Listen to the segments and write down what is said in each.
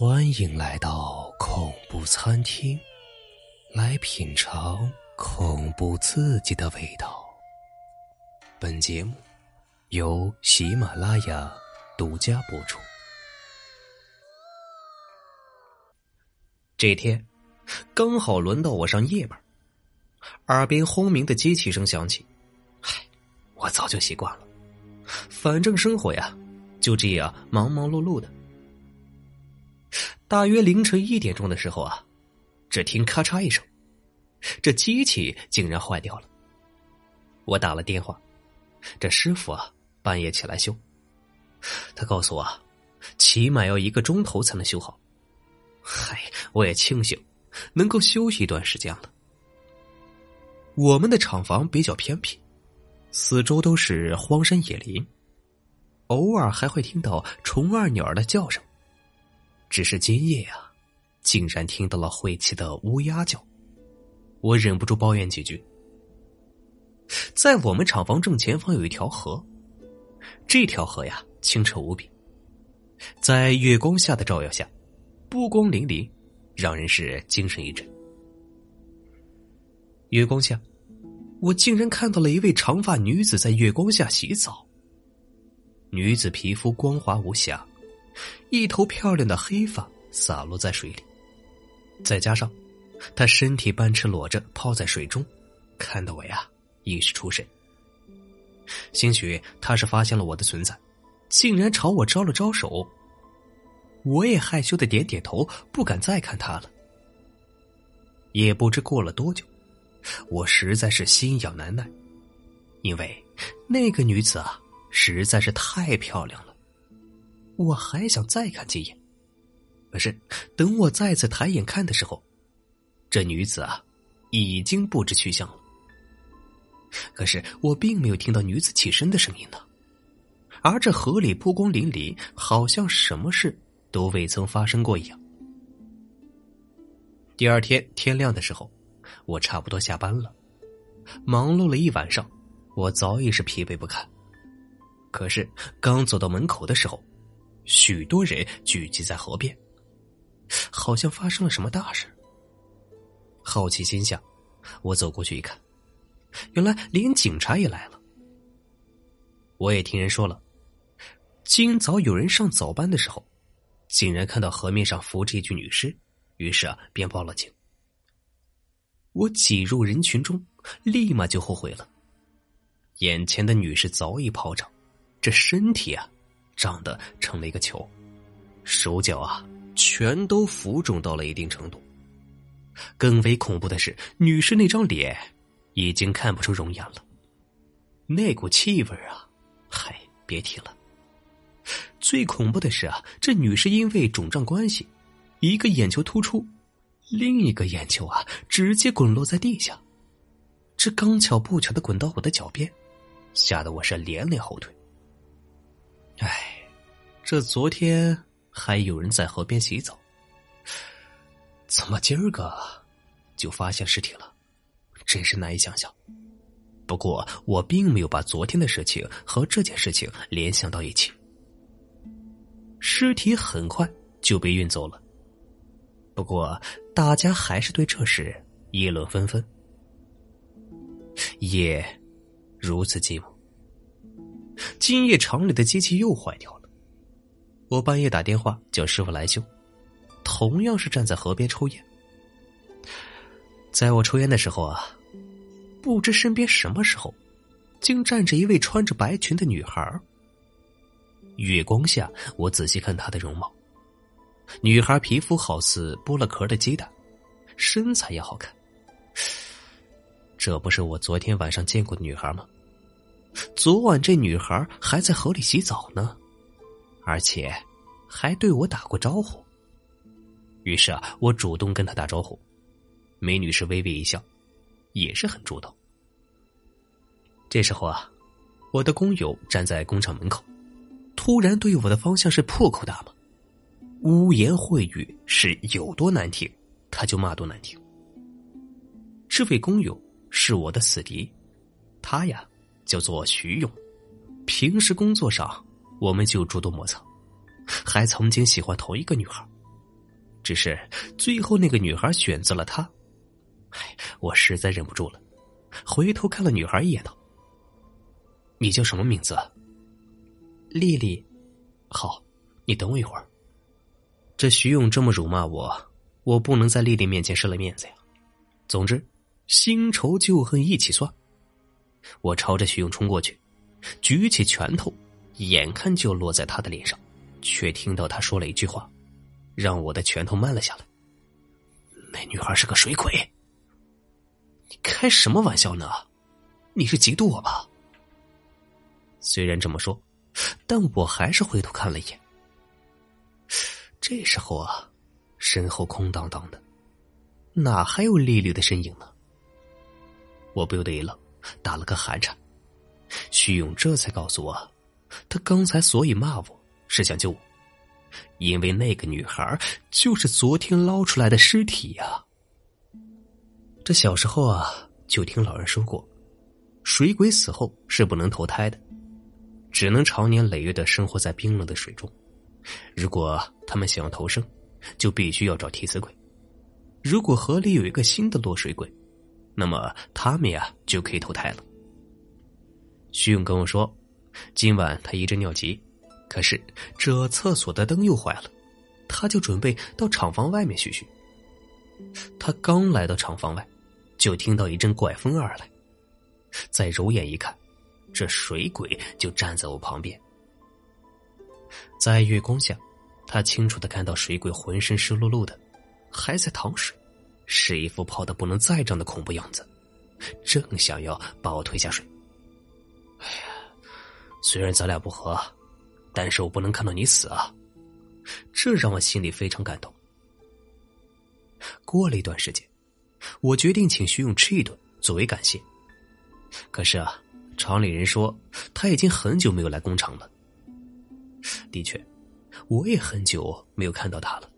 欢迎来到恐怖餐厅，来品尝恐怖刺激的味道。本节目由喜马拉雅独家播出。这天刚好轮到我上夜班，耳边轰鸣的机器声响起。嗨，我早就习惯了，反正生活呀就这样忙忙碌碌的。大约凌晨一点钟的时候啊，只听咔嚓一声，这机器竟然坏掉了。我打了电话，这师傅啊半夜起来修，他告诉我，起码要一个钟头才能修好。嗨，我也庆幸能够休息一段时间了。我们的厂房比较偏僻，四周都是荒山野林，偶尔还会听到虫儿鸟儿的叫声。只是今夜呀，竟然听到了晦气的乌鸦叫，我忍不住抱怨几句。在我们厂房正前方有一条河，这条河呀清澈无比，在月光下的照耀下，波光粼粼，让人是精神一振。月光下，我竟然看到了一位长发女子在月光下洗澡。女子皮肤光滑无瑕。一头漂亮的黑发洒落在水里，再加上她身体半赤裸着泡在水中，看得我呀一时出神。兴许她是发现了我的存在，竟然朝我招了招手。我也害羞的点点头，不敢再看她了。也不知过了多久，我实在是心痒难耐，因为那个女子啊实在是太漂亮了。我还想再看几眼，可是等我再次抬眼看的时候，这女子啊，已经不知去向了。可是我并没有听到女子起身的声音呢，而这河里波光粼粼，好像什么事都未曾发生过一样。第二天天亮的时候，我差不多下班了，忙碌了一晚上，我早已是疲惫不堪。可是刚走到门口的时候，许多人聚集在河边，好像发生了什么大事。好奇心下，我走过去一看，原来连警察也来了。我也听人说了，今早有人上早班的时候，竟然看到河面上浮着一具女尸，于是啊，便报了警。我挤入人群中，立马就后悔了。眼前的女士早已泡着，这身体啊。长得成了一个球，手脚啊全都浮肿到了一定程度。更为恐怖的是，女士那张脸已经看不出容颜了，那股气味啊，嗨，别提了。最恐怖的是啊，这女士因为肿胀关系，一个眼球突出，另一个眼球啊直接滚落在地下，这刚巧不巧的滚到我的脚边，吓得我是连连后退。这昨天还有人在河边洗澡，怎么今儿个就发现尸体了？真是难以想象。不过我并没有把昨天的事情和这件事情联想到一起。尸体很快就被运走了，不过大家还是对这事议论纷纷。夜如此寂寞。今夜厂里的机器又坏掉了，我半夜打电话叫师傅来修，同样是站在河边抽烟。在我抽烟的时候啊，不知身边什么时候，竟站着一位穿着白裙的女孩。月光下，我仔细看她的容貌，女孩皮肤好似剥了壳的鸡蛋，身材也好看。这不是我昨天晚上见过的女孩吗？昨晚这女孩还在河里洗澡呢，而且还对我打过招呼。于是啊，我主动跟她打招呼。美女是微微一笑，也是很主动。这时候啊，我的工友站在工厂门口，突然对我的方向是破口大骂，污言秽语是有多难听，他就骂多难听。这位工友是我的死敌，他呀。叫做徐勇，平时工作上我们就诸多摩擦，还曾经喜欢同一个女孩，只是最后那个女孩选择了他。哎，我实在忍不住了，回头看了女孩一眼，道：“你叫什么名字？”丽丽。好，你等我一会儿。这徐勇这么辱骂我，我不能在丽丽面前失了面子呀。总之，新仇旧恨一起算。我朝着徐勇冲过去，举起拳头，眼看就落在他的脸上，却听到他说了一句话，让我的拳头慢了下来。那女孩是个水鬼。你开什么玩笑呢？你是嫉妒我吧？虽然这么说，但我还是回头看了一眼。这时候啊，身后空荡荡的，哪还有丽丽的身影呢？我不由得一愣，打了个寒颤。徐勇这才告诉我，他刚才所以骂我是想救我，因为那个女孩就是昨天捞出来的尸体呀。这小时候啊，就听老人说过，水鬼死后是不能投胎的，只能长年累月的生活在冰冷的水中。如果他们想要投生，就必须要找替死鬼。如果河里有一个新的落水鬼，那么他们呀就可以投胎了。徐勇跟我说，今晚他一阵尿急，可是这厕所的灯又坏了，他就准备到厂房外面嘘嘘。他刚来到厂房外。就听到一阵怪风而来，再揉眼一看，这水鬼就站在我旁边。在月光下，他清楚的看到水鬼浑身湿漉漉的，还在淌水，是一副泡的不能再胀的恐怖样子，正想要把我推下水。虽然咱俩不和，但是我不能看到你死啊！这让我心里非常感动。过了一段时间。我决定请徐勇吃一顿作为感谢。可是啊，厂里人说他已经很久没有来工厂了。的确，我也很久没有看到他了。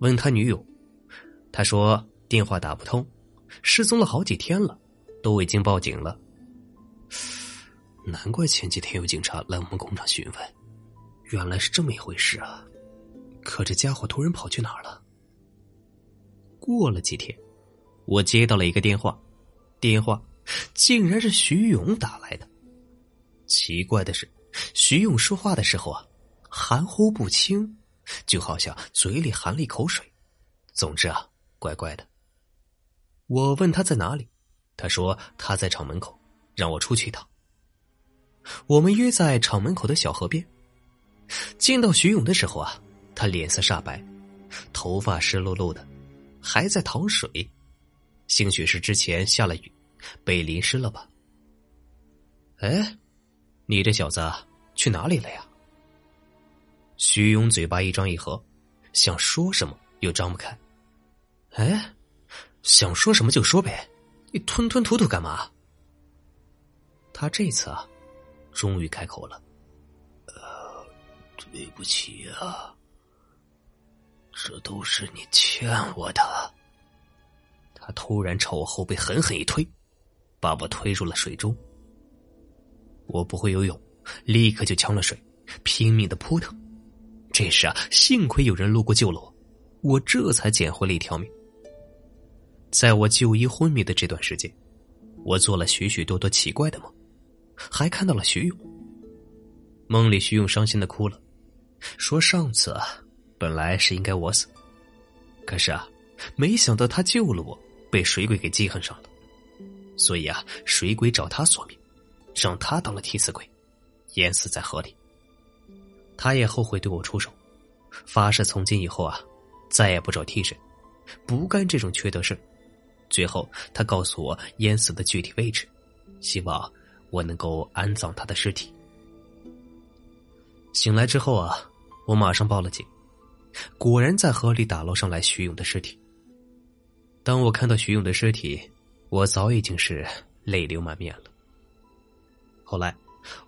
问他女友，他说电话打不通，失踪了好几天了，都已经报警了。难怪前几天有警察来我们工厂询问，原来是这么一回事啊！可这家伙突然跑去哪儿了？过了几天。我接到了一个电话，电话竟然是徐勇打来的。奇怪的是，徐勇说话的时候啊，含糊不清，就好像嘴里含了一口水。总之啊，怪怪的。我问他在哪里，他说他在厂门口，让我出去一趟。我们约在厂门口的小河边。见到徐勇的时候啊，他脸色煞白，头发湿漉漉的，还在淌水。兴许是之前下了雨，被淋湿了吧？哎，你这小子去哪里了呀？徐勇嘴巴一张一合，想说什么又张不开。哎，想说什么就说呗，你吞吞吐吐干嘛？他这次啊，终于开口了。呃，对不起啊，这都是你欠我的。他突然朝我后背狠狠一推，把我推入了水中。我不会游泳，立刻就呛了水，拼命的扑腾。这时啊，幸亏有人路过救了我，我这才捡回了一条命。在我就医昏迷的这段时间，我做了许许多多奇怪的梦，还看到了徐勇。梦里徐勇伤心的哭了，说上次啊，本来是应该我死，可是啊，没想到他救了我。被水鬼给记恨上了，所以啊，水鬼找他索命，让他当了替死鬼，淹死在河里。他也后悔对我出手，发誓从今以后啊，再也不找替身，不干这种缺德事。最后，他告诉我淹死的具体位置，希望我能够安葬他的尸体。醒来之后啊，我马上报了警，果然在河里打捞上来徐勇的尸体。当我看到徐勇的尸体，我早已经是泪流满面了。后来，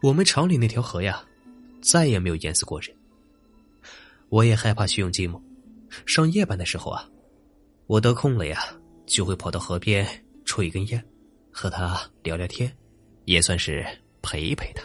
我们厂里那条河呀，再也没有淹死过人。我也害怕徐勇寂寞，上夜班的时候啊，我得空了呀，就会跑到河边抽一根烟，和他聊聊天，也算是陪陪他。